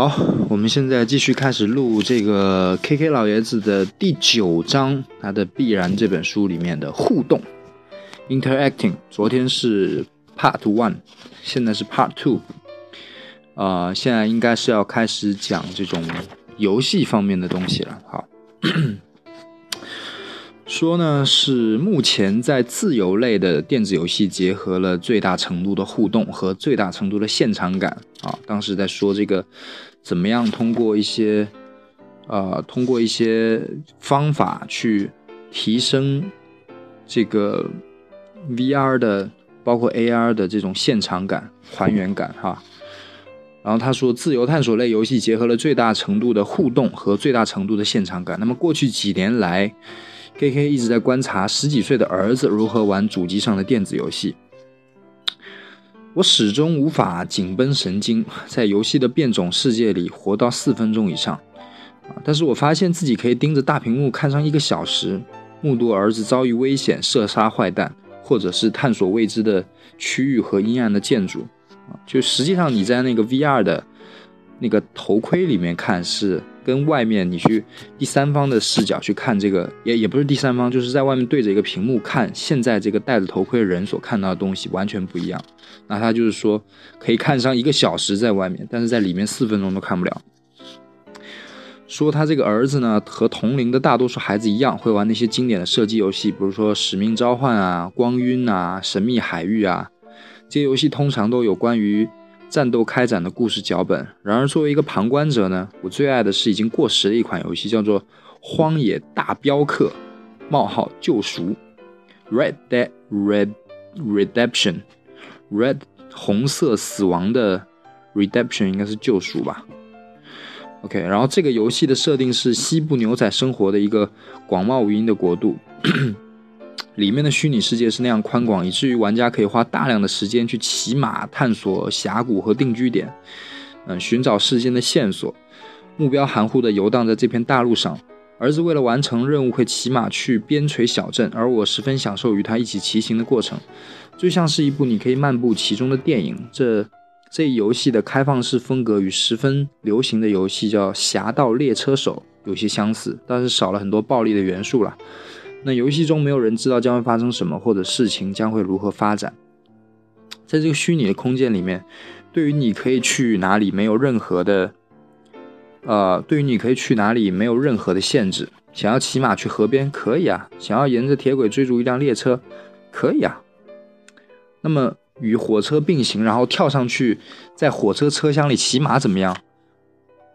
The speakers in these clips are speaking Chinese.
好，我们现在继续开始录这个 K K 老爷子的第九章，他的《必然》这本书里面的互动 （interacting）。昨天是 Part One，现在是 Part Two。啊，现在应该是要开始讲这种游戏方面的东西了。好，说呢是目前在自由类的电子游戏结合了最大程度的互动和最大程度的现场感。啊，当时在说这个怎么样通过一些呃通过一些方法去提升这个 VR 的包括 AR 的这种现场感还原感哈。然后他说，自由探索类游戏结合了最大程度的互动和最大程度的现场感。那么过去几年来，K K 一直在观察十几岁的儿子如何玩主机上的电子游戏。我始终无法紧绷神经，在游戏的变种世界里活到四分钟以上啊！但是我发现自己可以盯着大屏幕看上一个小时，目睹儿子遭遇危险、射杀坏蛋，或者是探索未知的区域和阴暗的建筑啊！就实际上你在那个 VR 的那个头盔里面看是。跟外面你去第三方的视角去看这个，也也不是第三方，就是在外面对着一个屏幕看，现在这个戴着头盔的人所看到的东西完全不一样。那他就是说可以看上一个小时在外面，但是在里面四分钟都看不了。说他这个儿子呢，和同龄的大多数孩子一样，会玩那些经典的射击游戏，比如说《使命召唤》啊、《光晕》啊、《神秘海域》啊，这些游戏通常都有关于。战斗开展的故事脚本。然而，作为一个旁观者呢，我最爱的是已经过时的一款游戏，叫做《荒野大镖客：冒号救赎》（Red Dead Red Redemption）。Red 红色死亡的 Redemption 应该是救赎吧？OK。然后这个游戏的设定是西部牛仔生活的一个广袤无垠的国度。里面的虚拟世界是那样宽广，以至于玩家可以花大量的时间去骑马探索峡谷和定居点，嗯，寻找事件的线索，目标含糊的游荡在这片大陆上。儿子为了完成任务会骑马去边陲小镇，而我十分享受与他一起骑行的过程，就像是一部你可以漫步其中的电影。这这游戏的开放式风格与十分流行的游戏叫《侠盗猎车手》有些相似，但是少了很多暴力的元素了。那游戏中没有人知道将会发生什么，或者事情将会如何发展。在这个虚拟的空间里面，对于你可以去哪里没有任何的，呃，对于你可以去哪里没有任何的限制。想要骑马去河边可以啊，想要沿着铁轨追逐一辆列车可以啊。那么与火车并行，然后跳上去在火车车厢里骑马怎么样？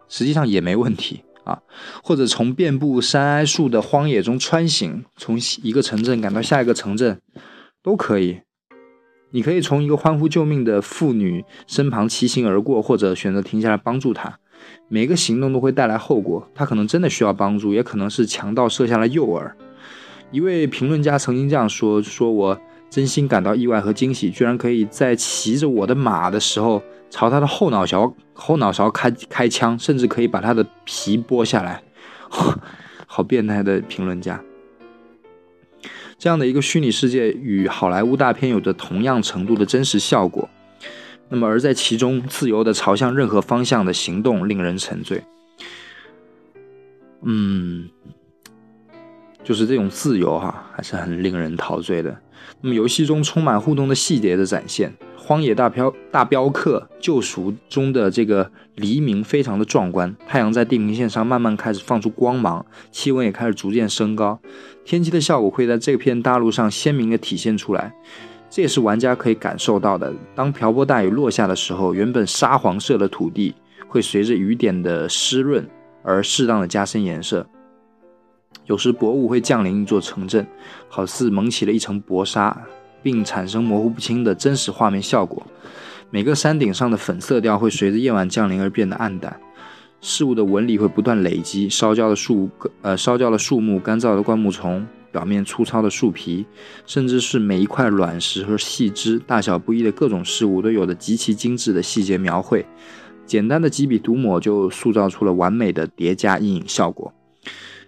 实际上也没问题。啊，或者从遍布山埃树的荒野中穿行，从一个城镇赶到下一个城镇，都可以。你可以从一个欢呼救命的妇女身旁骑行而过，或者选择停下来帮助她。每个行动都会带来后果，她可能真的需要帮助，也可能是强盗设下了诱饵。一位评论家曾经这样说：“说我真心感到意外和惊喜，居然可以在骑着我的马的时候。”朝他的后脑勺后脑勺开开枪，甚至可以把他的皮剥下来，好变态的评论家。这样的一个虚拟世界与好莱坞大片有着同样程度的真实效果，那么而在其中自由的朝向任何方向的行动令人沉醉。嗯，就是这种自由哈，还是很令人陶醉的。那么游戏中充满互动的细节的展现。《荒野大镖大镖客：救赎》中的这个黎明非常的壮观，太阳在地平线上慢慢开始放出光芒，气温也开始逐渐升高，天气的效果会在这片大陆上鲜明的体现出来，这也是玩家可以感受到的。当瓢泼大雨落下的时候，原本沙黄色的土地会随着雨点的湿润而适当的加深颜色。有时薄雾会降临一座城镇，好似蒙起了一层薄纱。并产生模糊不清的真实画面效果。每个山顶上的粉色调会随着夜晚降临而变得暗淡，事物的纹理会不断累积。烧焦的树，呃，烧焦的树木，干燥的灌木丛，表面粗糙的树皮，甚至是每一块卵石和细枝，大小不一的各种事物，都有着极其精致的细节描绘。简单的几笔涂抹就塑造出了完美的叠加阴影效果。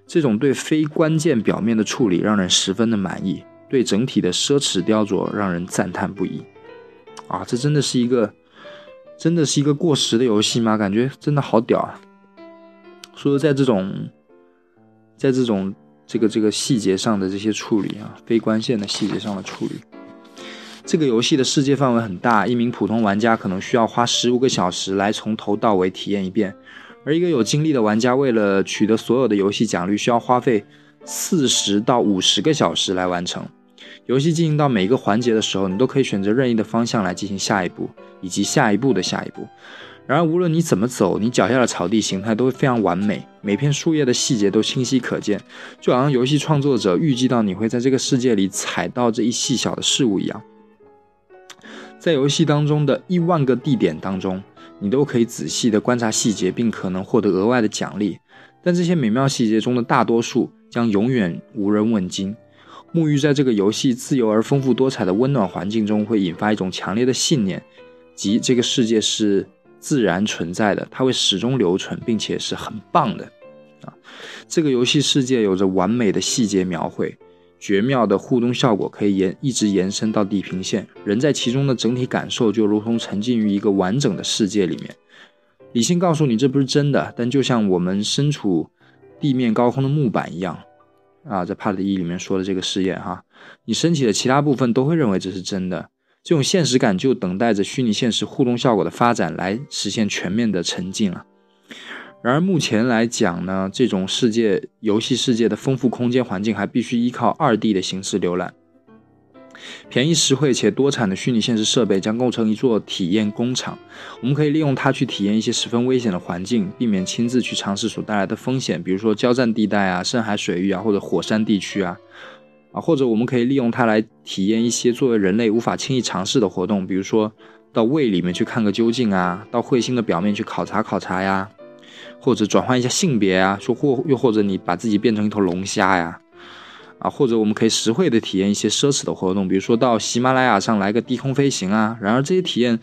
这种对非关键表面的处理让人十分的满意。对整体的奢侈雕琢让人赞叹不已，啊，这真的是一个真的是一个过时的游戏吗？感觉真的好屌啊！说在这种，在这种这个这个细节上的这些处理啊，非关线的细节上的处理，这个游戏的世界范围很大，一名普通玩家可能需要花十五个小时来从头到尾体验一遍，而一个有精力的玩家为了取得所有的游戏奖励，需要花费四十到五十个小时来完成。游戏进行到每一个环节的时候，你都可以选择任意的方向来进行下一步，以及下一步的下一步。然而，无论你怎么走，你脚下的草地形态都会非常完美，每片树叶的细节都清晰可见，就好像游戏创作者预计到你会在这个世界里踩到这一细小的事物一样。在游戏当中的一万个地点当中，你都可以仔细的观察细节，并可能获得额外的奖励。但这些美妙细节中的大多数将永远无人问津。沐浴在这个游戏自由而丰富多彩的温暖环境中，会引发一种强烈的信念，即这个世界是。自然存在的，它会始终留存，并且是很棒的啊！这个游戏世界有着完美的细节描绘，绝妙的互动效果可以延一直延伸到地平线，人在其中的整体感受就如同沉浸于一个完整的世界里面。理性告诉你这不是真的，但就像我们身处地面高空的木板一样啊，在 Part 一里面说的这个试验哈，你身体的其他部分都会认为这是真的。这种现实感就等待着虚拟现实互动效果的发展来实现全面的沉浸了。然而目前来讲呢，这种世界游戏世界的丰富空间环境还必须依靠二 D 的形式浏览。便宜实惠且多产的虚拟现实设备将构成一座体验工厂，我们可以利用它去体验一些十分危险的环境，避免亲自去尝试所带来的风险，比如说交战地带啊、深海水域啊或者火山地区啊。啊，或者我们可以利用它来体验一些作为人类无法轻易尝试的活动，比如说到胃里面去看个究竟啊，到彗星的表面去考察考察呀，或者转换一下性别啊，说或又或者你把自己变成一头龙虾呀，啊，或者我们可以实惠的体验一些奢侈的活动，比如说到喜马拉雅上来个低空飞行啊。然而这些体验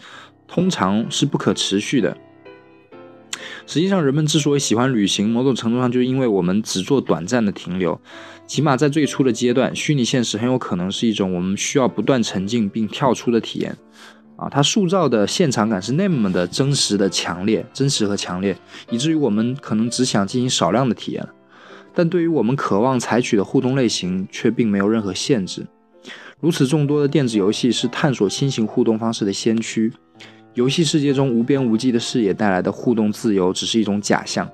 通常是不可持续的。实际上，人们之所以喜欢旅行，某种程度上就是因为我们只做短暂的停留。起码在最初的阶段，虚拟现实很有可能是一种我们需要不断沉浸并跳出的体验。啊，它塑造的现场感是那么的真实的强烈，真实和强烈，以至于我们可能只想进行少量的体验。但对于我们渴望采取的互动类型，却并没有任何限制。如此众多的电子游戏是探索新型互动方式的先驱。游戏世界中无边无际的视野带来的互动自由只是一种假象，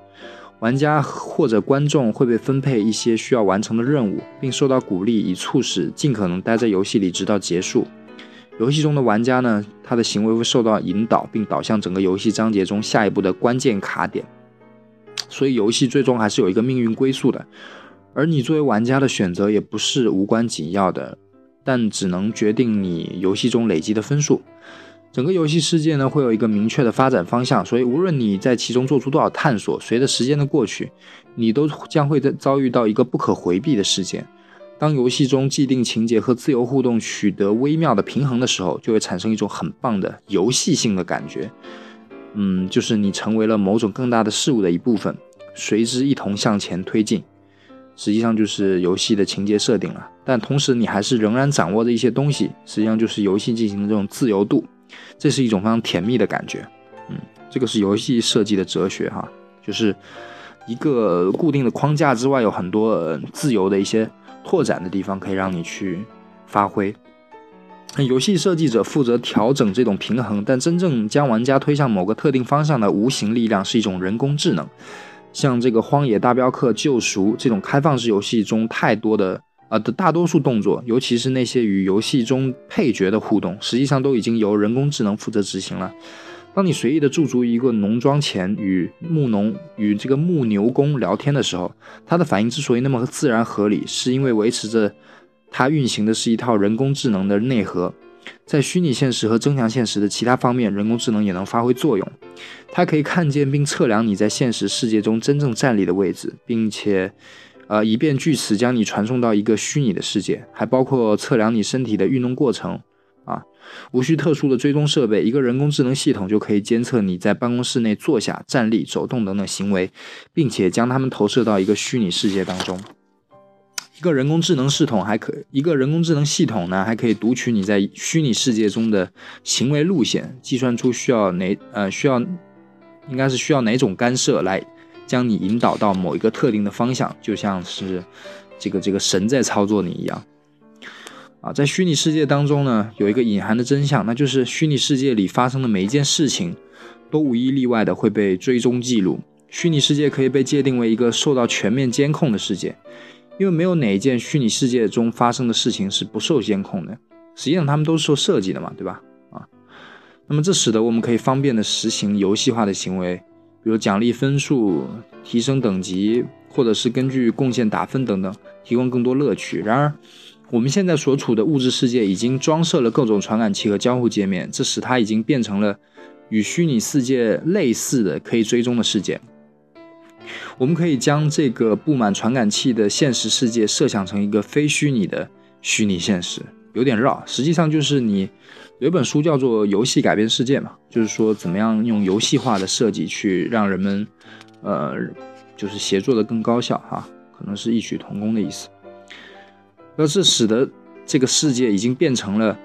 玩家或者观众会被分配一些需要完成的任务，并受到鼓励，以促使尽可能待在游戏里直到结束。游戏中的玩家呢，他的行为会受到引导，并导向整个游戏章节中下一步的关键卡点。所以，游戏最终还是有一个命运归宿的，而你作为玩家的选择也不是无关紧要的，但只能决定你游戏中累积的分数。整个游戏世界呢，会有一个明确的发展方向，所以无论你在其中做出多少探索，随着时间的过去，你都将会在遭遇到一个不可回避的事件。当游戏中既定情节和自由互动取得微妙的平衡的时候，就会产生一种很棒的游戏性的感觉。嗯，就是你成为了某种更大的事物的一部分，随之一同向前推进。实际上就是游戏的情节设定了，但同时你还是仍然掌握着一些东西，实际上就是游戏进行的这种自由度。这是一种非常甜蜜的感觉，嗯，这个是游戏设计的哲学哈，就是一个固定的框架之外，有很多自由的一些拓展的地方，可以让你去发挥。游戏设计者负责调整这种平衡，但真正将玩家推向某个特定方向的无形力量是一种人工智能。像这个《荒野大镖客：救赎》这种开放式游戏中，太多的。啊的大多数动作，尤其是那些与游戏中配角的互动，实际上都已经由人工智能负责执行了。当你随意的驻足一个农庄前，与牧农与这个牧牛工聊天的时候，他的反应之所以那么自然合理，是因为维持着它运行的是一套人工智能的内核。在虚拟现实和增强现实的其他方面，人工智能也能发挥作用。它可以看见并测量你在现实世界中真正站立的位置，并且。呃，以便据此将你传送到一个虚拟的世界，还包括测量你身体的运动过程。无需特殊的追踪设备，一个人工智能系统就可以监测你在办公室内坐下、站立、走动等等行为，并且将它们投射到一个虚拟世界当中。一个人工智能系统还可一个人工智能系统呢，还可以读取你在虚拟世界中的行为路线，计算出需要哪呃需要应该是需要哪种干涉来将你引导到某一个特定的方向，就像是这个这个神在操作你一样。啊，在虚拟世界当中呢，有一个隐含的真相，那就是虚拟世界里发生的每一件事情，都无一例外的会被追踪记录。虚拟世界可以被界定为一个受到全面监控的世界，因为没有哪一件虚拟世界中发生的事情是不受监控的。实际上，他们都是受设计的嘛，对吧？啊，那么这使得我们可以方便的实行游戏化的行为，比如奖励分数、提升等级，或者是根据贡献打分等等，提供更多乐趣。然而，我们现在所处的物质世界已经装设了各种传感器和交互界面，这使它已经变成了与虚拟世界类似的可以追踪的世界。我们可以将这个布满传感器的现实世界设想成一个非虚拟的虚拟现实，有点绕。实际上就是你有一本书叫做《游戏改变世界》嘛，就是说怎么样用游戏化的设计去让人们，呃，就是协作的更高效哈，可能是异曲同工的意思。而是使得这个世界已经变成了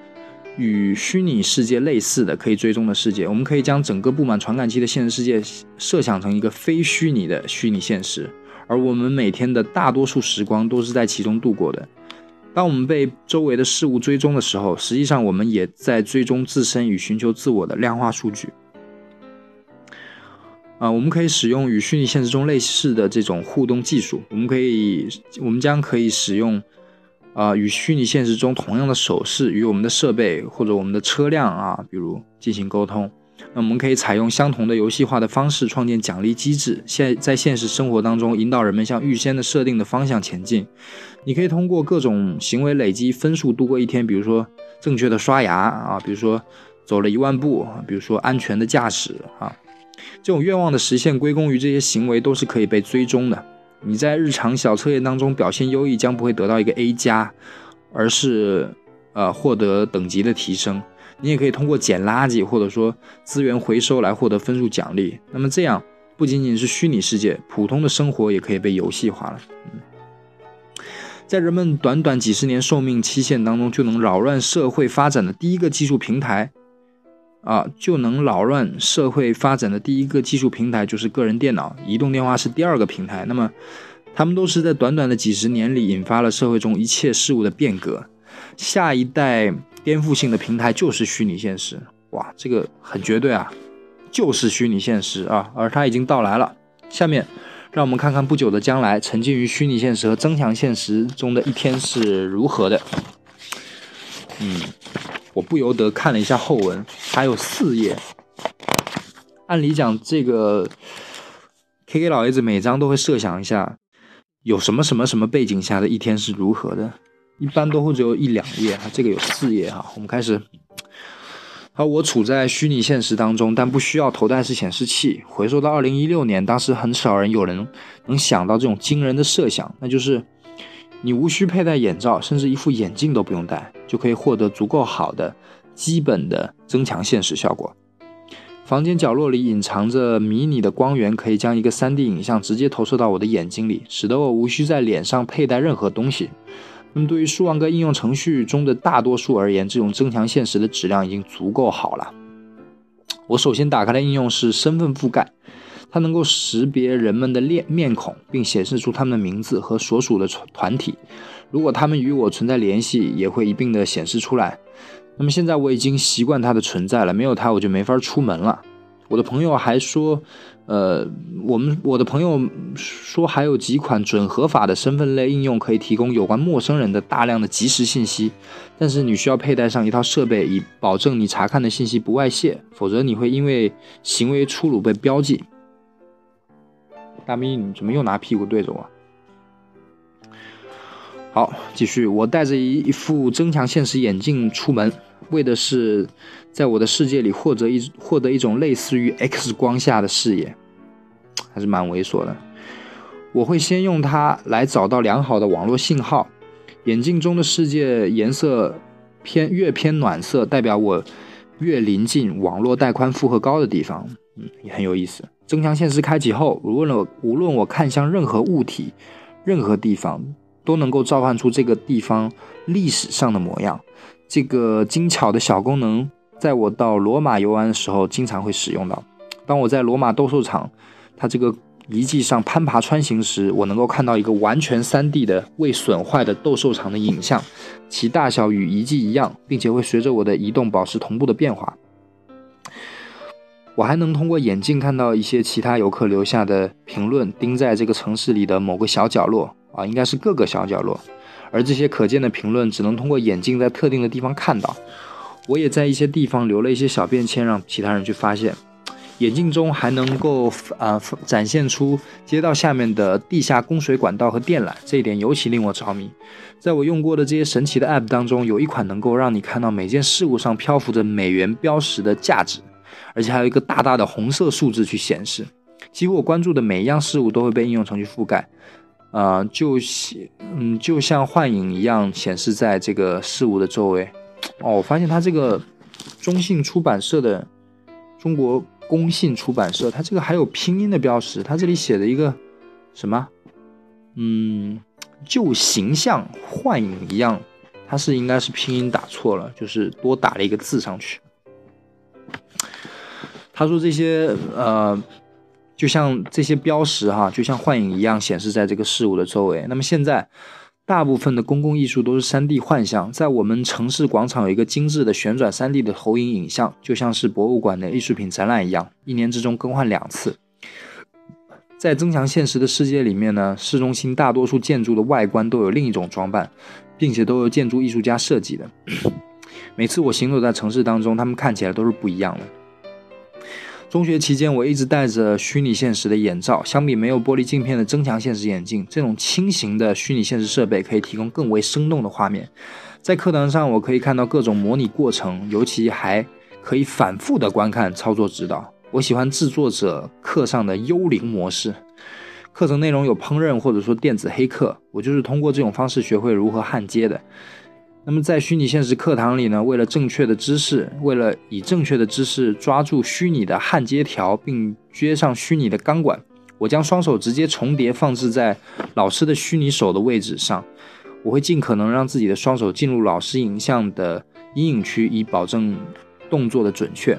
与虚拟世界类似的可以追踪的世界。我们可以将整个布满传感器的现实世界设想成一个非虚拟的虚拟现实，而我们每天的大多数时光都是在其中度过的。当我们被周围的事物追踪的时候，实际上我们也在追踪自身与寻求自我的量化数据。啊，我们可以使用与虚拟现实中类似的这种互动技术。我们可以，我们将可以使用。啊，与虚拟现实中同样的手势与我们的设备或者我们的车辆啊，比如进行沟通。那我们可以采用相同的游戏化的方式创建奖励机制，现在现实生活当中引导人们向预先的设定的方向前进。你可以通过各种行为累积分数度过一天，比如说正确的刷牙啊，比如说走了一万步，比如说安全的驾驶啊。这种愿望的实现归功于这些行为都是可以被追踪的。你在日常小测验当中表现优异，将不会得到一个 A 加，而是呃获得等级的提升。你也可以通过捡垃圾或者说资源回收来获得分数奖励。那么这样不仅仅是虚拟世界，普通的生活也可以被游戏化了。嗯，在人们短短几十年寿命期限当中就能扰乱社会发展的第一个技术平台。啊，就能扰乱社会发展的第一个技术平台就是个人电脑，移动电话是第二个平台。那么，他们都是在短短的几十年里引发了社会中一切事物的变革。下一代颠覆性的平台就是虚拟现实。哇，这个很绝对啊，就是虚拟现实啊，而它已经到来了。下面，让我们看看不久的将来，沉浸于虚拟现实和增强现实中的一天是如何的。嗯。我不由得看了一下后文，还有四页。按理讲，这个 K K 老爷子每章都会设想一下，有什么什么什么背景下的一天是如何的，一般都会只有一两页哈，这个有四页哈。我们开始。好，我处在虚拟现实当中，但不需要头戴式显示器。回溯到二零一六年，当时很少人有人能想到这种惊人的设想，那就是。你无需佩戴眼罩，甚至一副眼镜都不用戴，就可以获得足够好的基本的增强现实效果。房间角落里隐藏着迷你的光源，可以将一个 3D 影像直接投射到我的眼睛里，使得我无需在脸上佩戴任何东西。那么，对于数万个应用程序中的大多数而言，这种增强现实的质量已经足够好了。我首先打开的应用是身份覆盖。它能够识别人们的面面孔，并显示出他们的名字和所属的团团体。如果他们与我存在联系，也会一并的显示出来。那么现在我已经习惯它的存在了，没有它我就没法出门了。我的朋友还说，呃，我们我的朋友说还有几款准合法的身份类应用可以提供有关陌生人的大量的即时信息，但是你需要佩戴上一套设备，以保证你查看的信息不外泄，否则你会因为行为粗鲁被标记。大咪，你怎么又拿屁股对着我？好，继续。我戴着一一副增强现实眼镜出门，为的是在我的世界里获得一获得一种类似于 X 光下的视野，还是蛮猥琐的。我会先用它来找到良好的网络信号。眼镜中的世界颜色偏越偏暖色，代表我越临近网络带宽负荷高的地方。嗯，也很有意思。增强现实开启后，无论我无论我看向任何物体、任何地方，都能够召唤出这个地方历史上的模样。这个精巧的小功能，在我到罗马游玩的时候经常会使用到。当我在罗马斗兽场，它这个遗迹上攀爬穿行时，我能够看到一个完全 3D 的未损坏的斗兽场的影像，其大小与遗迹一样，并且会随着我的移动保持同步的变化。我还能通过眼镜看到一些其他游客留下的评论，钉在这个城市里的某个小角落啊，应该是各个小角落。而这些可见的评论只能通过眼镜在特定的地方看到。我也在一些地方留了一些小便签，让其他人去发现。眼镜中还能够呃展现出街道下面的地下供水管道和电缆，这一点尤其令我着迷。在我用过的这些神奇的 App 当中，有一款能够让你看到每件事物上漂浮着美元标识的价值，而且还有一个大大的红色数字去显示。几乎我关注的每一样事物都会被应用程序覆盖，呃，就像嗯就像幻影一样显示在这个事物的周围。哦，我发现它这个中信出版社的中国。工信出版社，它这个还有拼音的标识，它这里写的一个什么？嗯，就形象幻影一样，它是应该是拼音打错了，就是多打了一个字上去。他说这些呃，就像这些标识哈，就像幻影一样显示在这个事物的周围。那么现在。大部分的公共艺术都是 3D 幻象，在我们城市广场有一个精致的旋转 3D 的投影影像，就像是博物馆的艺术品展览一样，一年之中更换两次。在增强现实的世界里面呢，市中心大多数建筑的外观都有另一种装扮，并且都由建筑艺术家设计的。每次我行走在城市当中，他们看起来都是不一样的。中学期间，我一直戴着虚拟现实的眼罩。相比没有玻璃镜片的增强现实眼镜，这种轻型的虚拟现实设备可以提供更为生动的画面。在课堂上，我可以看到各种模拟过程，尤其还可以反复的观看操作指导。我喜欢制作者课上的幽灵模式。课程内容有烹饪或者说电子黑客，我就是通过这种方式学会如何焊接的。那么在虚拟现实课堂里呢，为了正确的知识，为了以正确的姿势抓住虚拟的焊接条，并接上虚拟的钢管，我将双手直接重叠放置在老师的虚拟手的位置上。我会尽可能让自己的双手进入老师影像的阴影区，以保证动作的准确。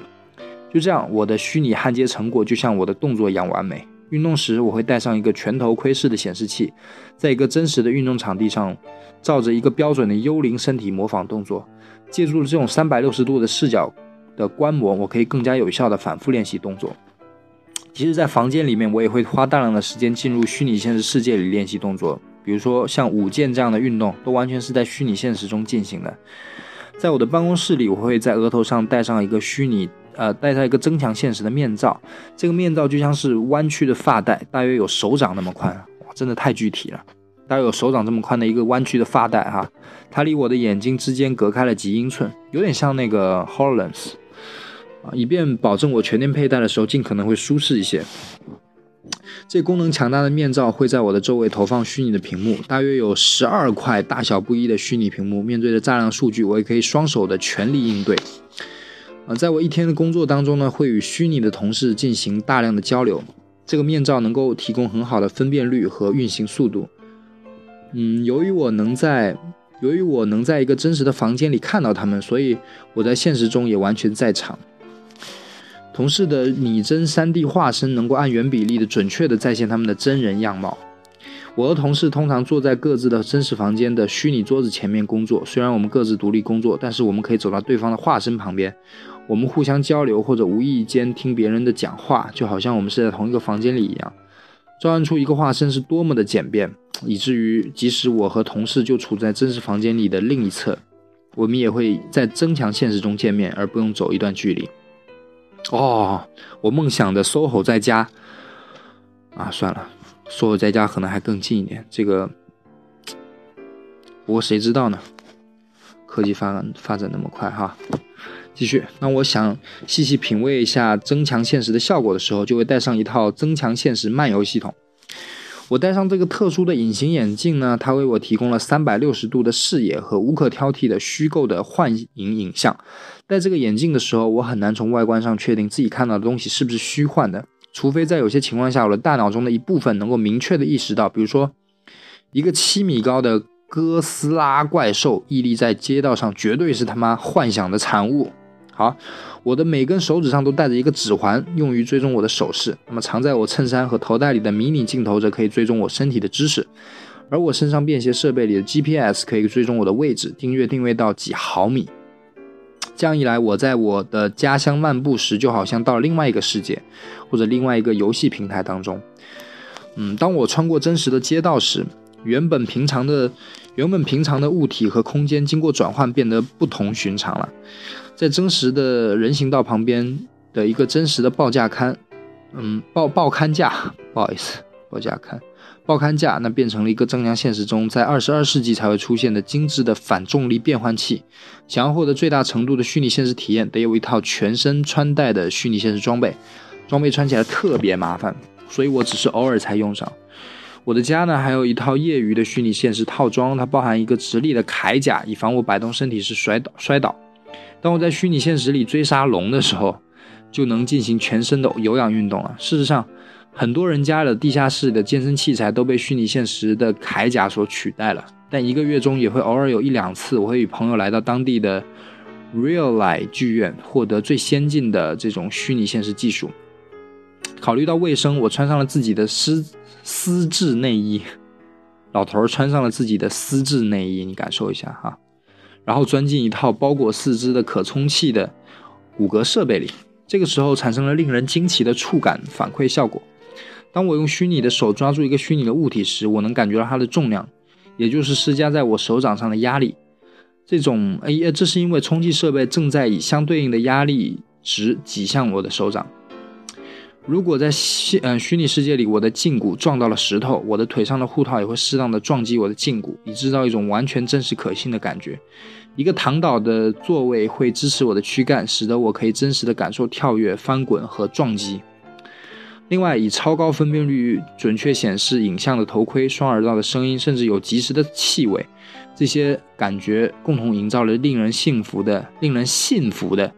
就这样，我的虚拟焊接成果就像我的动作一样完美。运动时，我会戴上一个全头盔式的显示器，在一个真实的运动场地上，照着一个标准的幽灵身体模仿动作。借助了这种三百六十度的视角的观摩，我可以更加有效地反复练习动作。其实，在房间里面，我也会花大量的时间进入虚拟现实世界里练习动作，比如说像舞剑这样的运动，都完全是在虚拟现实中进行的。在我的办公室里，我会在额头上戴上一个虚拟。呃，戴上一个增强现实的面罩，这个面罩就像是弯曲的发带，大约有手掌那么宽，哇，真的太具体了，大约有手掌这么宽的一个弯曲的发带哈，它离我的眼睛之间隔开了几英寸，有点像那个 Hololens 啊，以便保证我全天佩戴的时候尽可能会舒适一些。这功能强大的面罩会在我的周围投放虚拟的屏幕，大约有十二块大小不一的虚拟屏幕，面对着大量数据，我也可以双手的全力应对。啊，在我一天的工作当中呢，会与虚拟的同事进行大量的交流。这个面罩能够提供很好的分辨率和运行速度。嗯，由于我能在，由于我能在一个真实的房间里看到他们，所以我在现实中也完全在场。同事的拟真 3D 化身能够按原比例的准确的再现他们的真人样貌。我和同事通常坐在各自的真实房间的虚拟桌子前面工作。虽然我们各自独立工作，但是我们可以走到对方的化身旁边，我们互相交流或者无意间听别人的讲话，就好像我们是在同一个房间里一样。召唤出一个化身是多么的简便，以至于即使我和同事就处在真实房间里的另一侧，我们也会在增强现实中见面，而不用走一段距离。哦，我梦想的 SOHO 在家啊，算了。，soho 在家可能还更近一点，这个，不过谁知道呢？科技发展发展那么快哈，继续。那我想细细品味一下增强现实的效果的时候，就会带上一套增强现实漫游系统。我戴上这个特殊的隐形眼镜呢，它为我提供了三百六十度的视野和无可挑剔的虚构的幻影影像。戴这个眼镜的时候，我很难从外观上确定自己看到的东西是不是虚幻的。除非在有些情况下，我的大脑中的一部分能够明确的意识到，比如说一个七米高的哥斯拉怪兽屹立在街道上，绝对是他妈幻想的产物。好，我的每根手指上都戴着一个指环，用于追踪我的手势。那么藏在我衬衫和头带里的迷你镜头则可以追踪我身体的姿势，而我身上便携设备里的 GPS 可以追踪我的位置，定位定位到几毫米。这样一来，我在我的家乡漫步时，就好像到了另外一个世界，或者另外一个游戏平台当中。嗯，当我穿过真实的街道时，原本平常的、原本平常的物体和空间经过转换变得不同寻常了。在真实的人行道旁边的一个真实的报价刊，嗯，报报刊架，不好意思，报价刊，报刊架，那变成了一个正向现实中在二十二世纪才会出现的精致的反重力变换器。想要获得最大程度的虚拟现实体验，得有一套全身穿戴的虚拟现实装备，装备穿起来特别麻烦。所以我只是偶尔才用上。我的家呢，还有一套业余的虚拟现实套装，它包含一个直立的铠甲，以防我摆动身体时摔倒摔倒。当我在虚拟现实里追杀龙的时候，就能进行全身的有氧运动了。事实上，很多人家的地下室的健身器材都被虚拟现实的铠甲所取代了。但一个月中也会偶尔有一两次，我会与朋友来到当地的 Real Life 剧院，获得最先进的这种虚拟现实技术。考虑到卫生，我穿上了自己的丝丝质内衣。老头穿上了自己的丝质内衣，你感受一下哈。然后钻进一套包裹四肢的可充气的骨骼设备里，这个时候产生了令人惊奇的触感反馈效果。当我用虚拟的手抓住一个虚拟的物体时，我能感觉到它的重量，也就是施加在我手掌上的压力。这种哎，这是因为充气设备正在以相对应的压力值挤向我的手掌。如果在虚嗯虚拟世界里，我的胫骨撞到了石头，我的腿上的护套也会适当的撞击我的胫骨，以制造一种完全真实可信的感觉。一个躺倒的座位会支持我的躯干，使得我可以真实的感受跳跃、翻滚和撞击。另外，以超高分辨率准确显示影像的头盔、双耳道的声音，甚至有及时的气味，这些感觉共同营造了令人幸福的、令人信服的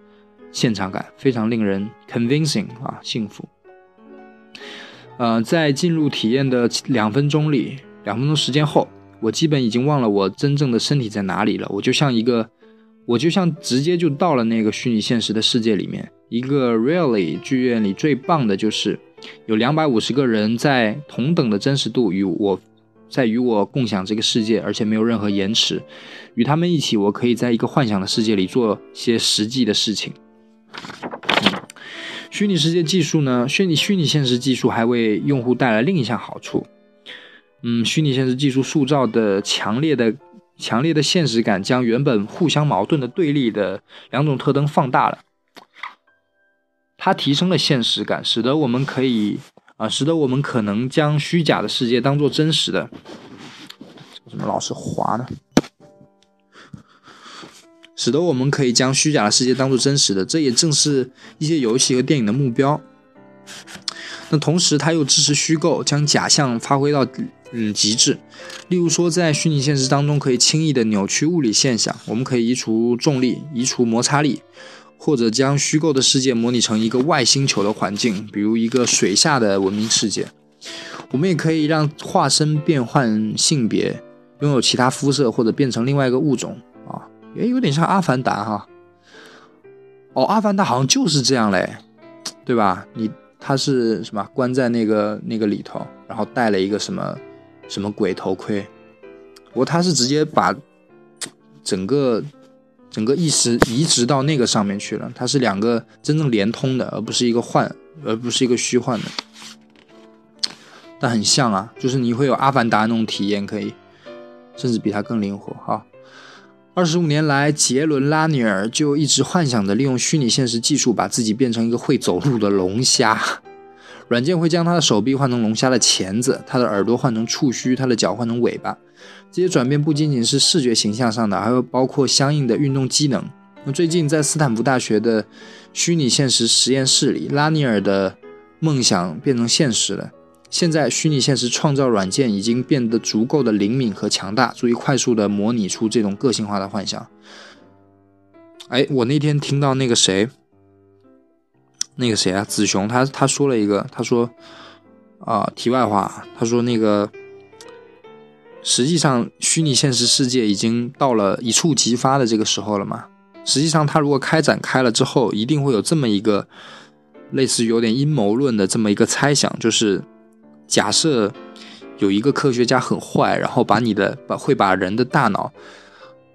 现场感，非常令人 convincing 啊，幸福。呃，在进入体验的两分钟里，两分钟时间后，我基本已经忘了我真正的身体在哪里了。我就像一个，我就像直接就到了那个虚拟现实的世界里面。一个 Really 剧院里最棒的就是有两百五十个人在同等的真实度与我，在与我共享这个世界，而且没有任何延迟。与他们一起，我可以在一个幻想的世界里做些实际的事情。虚拟世界技术呢？虚拟虚拟现实技术还为用户带来另一项好处。嗯，虚拟现实技术塑造的强烈的、强烈的现实感，将原本互相矛盾的对立的两种特征放大了。它提升了现实感，使得我们可以啊，使得我们可能将虚假的世界当做真实的。怎么老是滑呢？使得我们可以将虚假的世界当做真实的，这也正是一些游戏和电影的目标。那同时，它又支持虚构，将假象发挥到嗯极致。例如说，在虚拟现实当中，可以轻易的扭曲物理现象，我们可以移除重力、移除摩擦力，或者将虚构的世界模拟成一个外星球的环境，比如一个水下的文明世界。我们也可以让化身变换性别，拥有其他肤色，或者变成另外一个物种。也有点像《阿凡达》哈，哦，《阿凡达》好像就是这样嘞，对吧？你他是什么关在那个那个里头，然后戴了一个什么什么鬼头盔，不过他是直接把 整个整个意识移植到那个上面去了，它是两个真正连通的，而不是一个幻，而不是一个虚幻的，但很像啊，就是你会有《阿凡达》那种体验，可以，甚至比它更灵活哈。二十五年来，杰伦·拉尼尔就一直幻想着利用虚拟现实技术，把自己变成一个会走路的龙虾。软件会将他的手臂换成龙虾的钳子，他的耳朵换成触须，他的脚换成尾巴。这些转变不仅仅是视觉形象上的，还会包括相应的运动机能。那最近在斯坦福大学的虚拟现实实验室里，拉尼尔的梦想变成现实了。现在，虚拟现实创造软件已经变得足够的灵敏和强大，足以快速的模拟出这种个性化的幻想。哎，我那天听到那个谁，那个谁啊，子雄，他他说了一个，他说啊，题外话，他说那个实际上，虚拟现实世界已经到了一触即发的这个时候了嘛？实际上，它如果开展开了之后，一定会有这么一个类似于有点阴谋论的这么一个猜想，就是假设有一个科学家很坏，然后把你的把会把人的大脑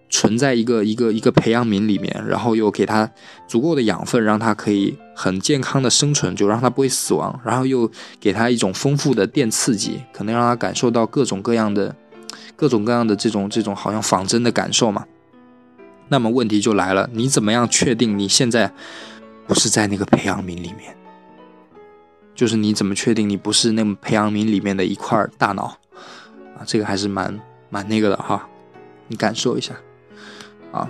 存在一个一个一个培养皿里面，然后又给他足够的养分，让他可以很健康的生存，就让他不会死亡，然后又给他一种丰富的电刺激，可能让他感受到各种各样的。各种各样的这种这种好像仿真的感受嘛，那么问题就来了，你怎么样确定你现在不是在那个培养皿里面？就是你怎么确定你不是那么培养皿里面的一块大脑啊？这个还是蛮蛮那个的哈，你感受一下啊。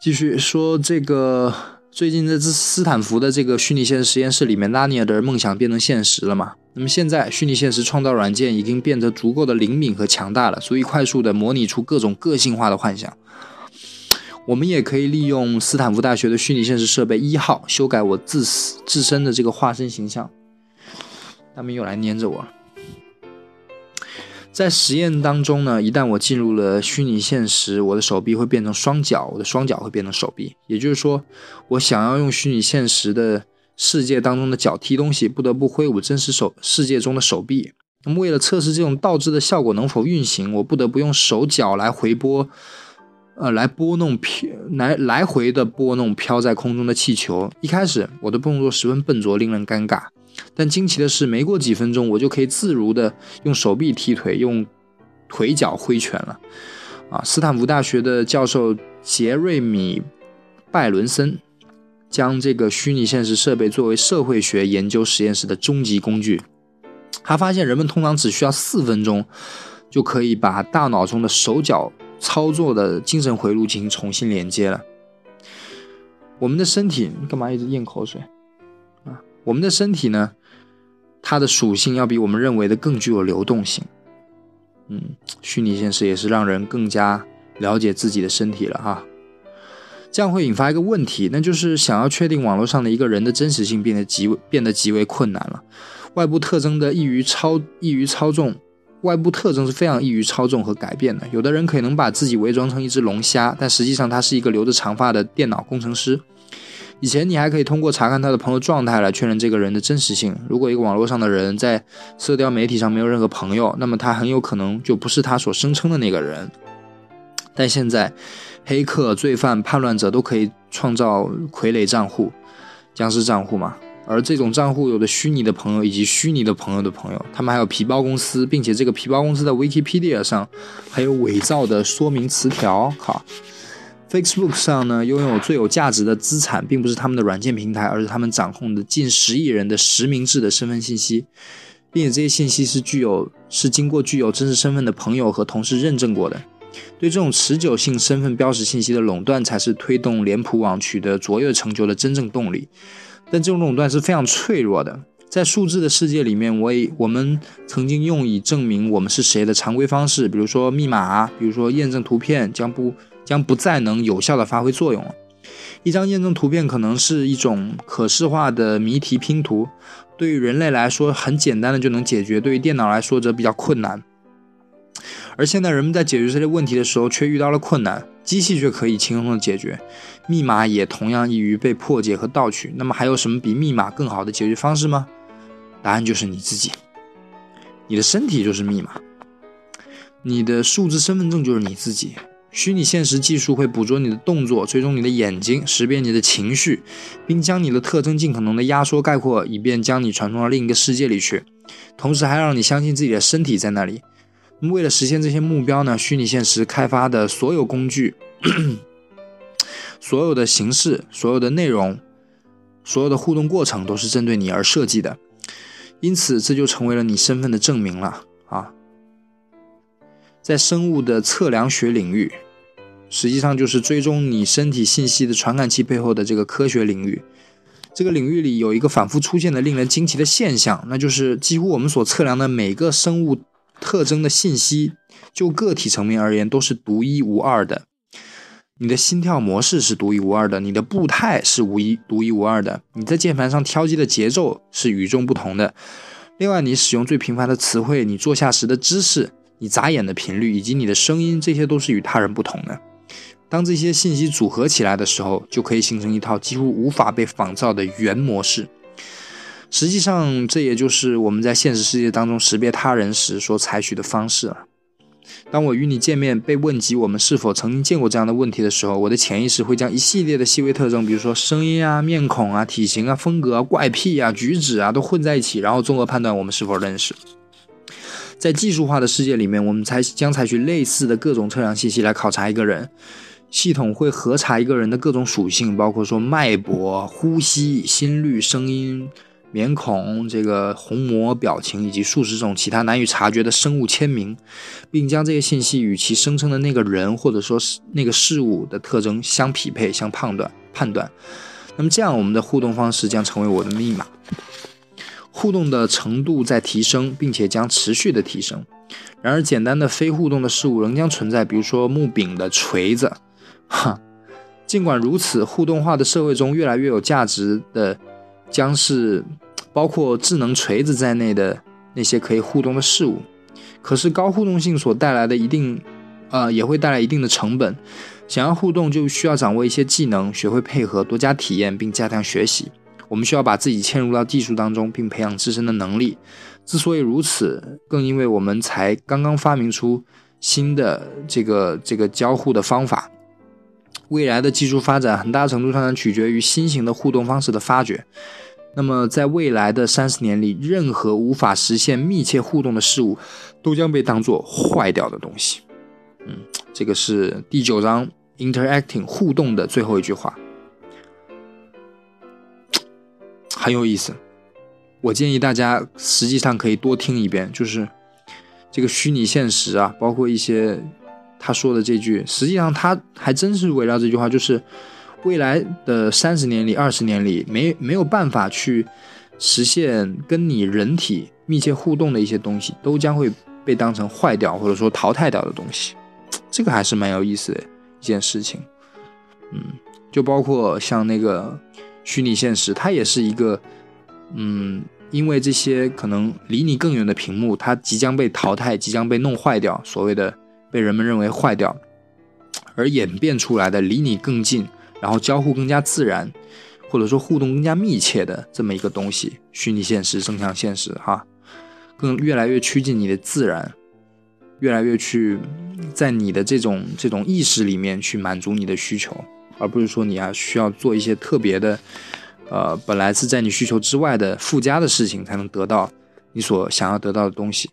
继续说这个。最近在斯斯坦福的这个虚拟现实实验室里面，拉尼尔的梦想变成现实了嘛？那么现在虚拟现实创造软件已经变得足够的灵敏和强大了，足以快速的模拟出各种个性化的幻想。我们也可以利用斯坦福大学的虚拟现实设备一号修改我自自身的这个化身形象。他们又来粘着我了。在实验当中呢，一旦我进入了虚拟现实，我的手臂会变成双脚，我的双脚会变成手臂。也就是说，我想要用虚拟现实的世界当中的脚踢东西，不得不挥舞真实手世界中的手臂。那么，为了测试这种倒置的效果能否运行，我不得不用手脚来回拨，呃，来拨弄飘，来来回的拨弄飘在空中的气球。一开始，我的动作十分笨拙，令人尴尬。但惊奇的是，没过几分钟，我就可以自如的用手臂踢腿，用腿脚挥拳了。啊，斯坦福大学的教授杰瑞米·拜伦森将这个虚拟现实设备作为社会学研究实验室的终极工具。他发现，人们通常只需要四分钟就可以把大脑中的手脚操作的精神回路进行重新连接了。我们的身体，干嘛一直咽口水啊？我们的身体呢，它的属性要比我们认为的更具有流动性。嗯，虚拟现实也是让人更加了解自己的身体了哈。这样会引发一个问题，那就是想要确定网络上的一个人的真实性变得极变得极为困难了。外部特征的易于操易于操纵，外部特征是非常易于操纵和改变的。有的人可能把自己伪装成一只龙虾，但实际上他是一个留着长发的电脑工程师。以前你还可以通过查看他的朋友状态来确认这个人的真实性。如果一个网络上的人在社交媒体上没有任何朋友，那么他很有可能就不是他所声称的那个人。但现在，黑客、罪犯、叛乱者都可以创造傀儡账户、僵尸账户嘛？而这种账户有的虚拟的朋友以及虚拟的朋友的朋友，他们还有皮包公司，并且这个皮包公司的 Wikipedia 上还有伪造的说明词条。靠！Facebook 上呢，拥有最有价值的资产，并不是他们的软件平台，而是他们掌控的近十亿人的实名制的身份信息，并且这些信息是具有是经过具有真实身份的朋友和同事认证过的。对这种持久性身份标识信息的垄断，才是推动脸谱网取得卓越成就的真正动力。但这种垄断是非常脆弱的，在数字的世界里面，我也我们曾经用以证明我们是谁的常规方式，比如说密码，比如说验证图片，将不。将不再能有效的发挥作用了。一张验证图片可能是一种可视化的谜题拼图，对于人类来说很简单的就能解决，对于电脑来说则比较困难。而现在人们在解决这些问题的时候却遇到了困难，机器却可以轻松的解决，密码也同样易于被破解和盗取。那么还有什么比密码更好的解决方式吗？答案就是你自己，你的身体就是密码，你的数字身份证就是你自己。虚拟现实技术会捕捉你的动作，追踪你的眼睛，识别你的情绪，并将你的特征尽可能的压缩概括，以便将你传送到另一个世界里去。同时，还让你相信自己的身体在那里。为了实现这些目标呢？虚拟现实开发的所有工具、所有的形式、所有的内容、所有的互动过程，都是针对你而设计的。因此，这就成为了你身份的证明了啊！在生物的测量学领域，实际上就是追踪你身体信息的传感器背后的这个科学领域。这个领域里有一个反复出现的令人惊奇的现象，那就是几乎我们所测量的每个生物特征的信息，就个体层面而言都是独一无二的。你的心跳模式是独一无二的，你的步态是无一独一无二的，你在键盘上敲击的节奏是与众不同的。另外，你使用最频繁的词汇，你坐下时的姿势。你眨眼的频率以及你的声音，这些都是与他人不同的。当这些信息组合起来的时候，就可以形成一套几乎无法被仿造的原模式。实际上，这也就是我们在现实世界当中识别他人时所采取的方式了。当我与你见面，被问及我们是否曾经见过这样的问题的时候，我的潜意识会将一系列的细微特征，比如说声音啊、面孔啊、体型啊、风格啊、怪癖啊、举止啊，都混在一起，然后综合判断我们是否认识。在技术化的世界里面，我们才将采取类似的各种测量信息来考察一个人。系统会核查一个人的各种属性，包括说脉搏、呼吸、心率、声音。面孔、这个虹膜、表情以及数十种其他难以察觉的生物签名，并将这些信息与其声称的那个人或者说是那个事物的特征相匹配、相判断、判断。那么这样，我们的互动方式将成为我的密码。互动的程度在提升，并且将持续的提升。然而，简单的非互动的事物仍将存在，比如说木柄的锤子。哈，尽管如此，互动化的社会中越来越有价值的。将是包括智能锤子在内的那些可以互动的事物，可是高互动性所带来的一定，呃，也会带来一定的成本。想要互动，就需要掌握一些技能，学会配合，多加体验，并加强学习。我们需要把自己嵌入到技术当中，并培养自身的能力。之所以如此，更因为我们才刚刚发明出新的这个这个交互的方法。未来的技术发展很大程度上取决于新型的互动方式的发掘。那么，在未来的三十年里，任何无法实现密切互动的事物，都将被当作坏掉的东西。嗯，这个是第九章 interacting 互动的最后一句话，很有意思。我建议大家实际上可以多听一遍，就是这个虚拟现实啊，包括一些。他说的这句，实际上他还真是围绕这句话，就是未来的三十年里、二十年里，没没有办法去实现跟你人体密切互动的一些东西，都将会被当成坏掉或者说淘汰掉的东西。这个还是蛮有意思的一件事情。嗯，就包括像那个虚拟现实，它也是一个，嗯，因为这些可能离你更远的屏幕，它即将被淘汰，即将被弄坏掉，所谓的。被人们认为坏掉，而演变出来的离你更近，然后交互更加自然，或者说互动更加密切的这么一个东西，虚拟现实、增强现实，哈，更越来越趋近你的自然，越来越去在你的这种这种意识里面去满足你的需求，而不是说你啊需要做一些特别的，呃，本来是在你需求之外的附加的事情才能得到你所想要得到的东西。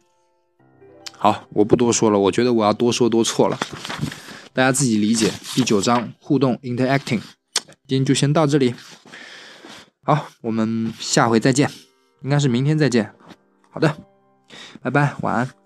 好，我不多说了。我觉得我要多说多错了，大家自己理解。第九章互动 （interacting），今天就先到这里。好，我们下回再见，应该是明天再见。好的，拜拜，晚安。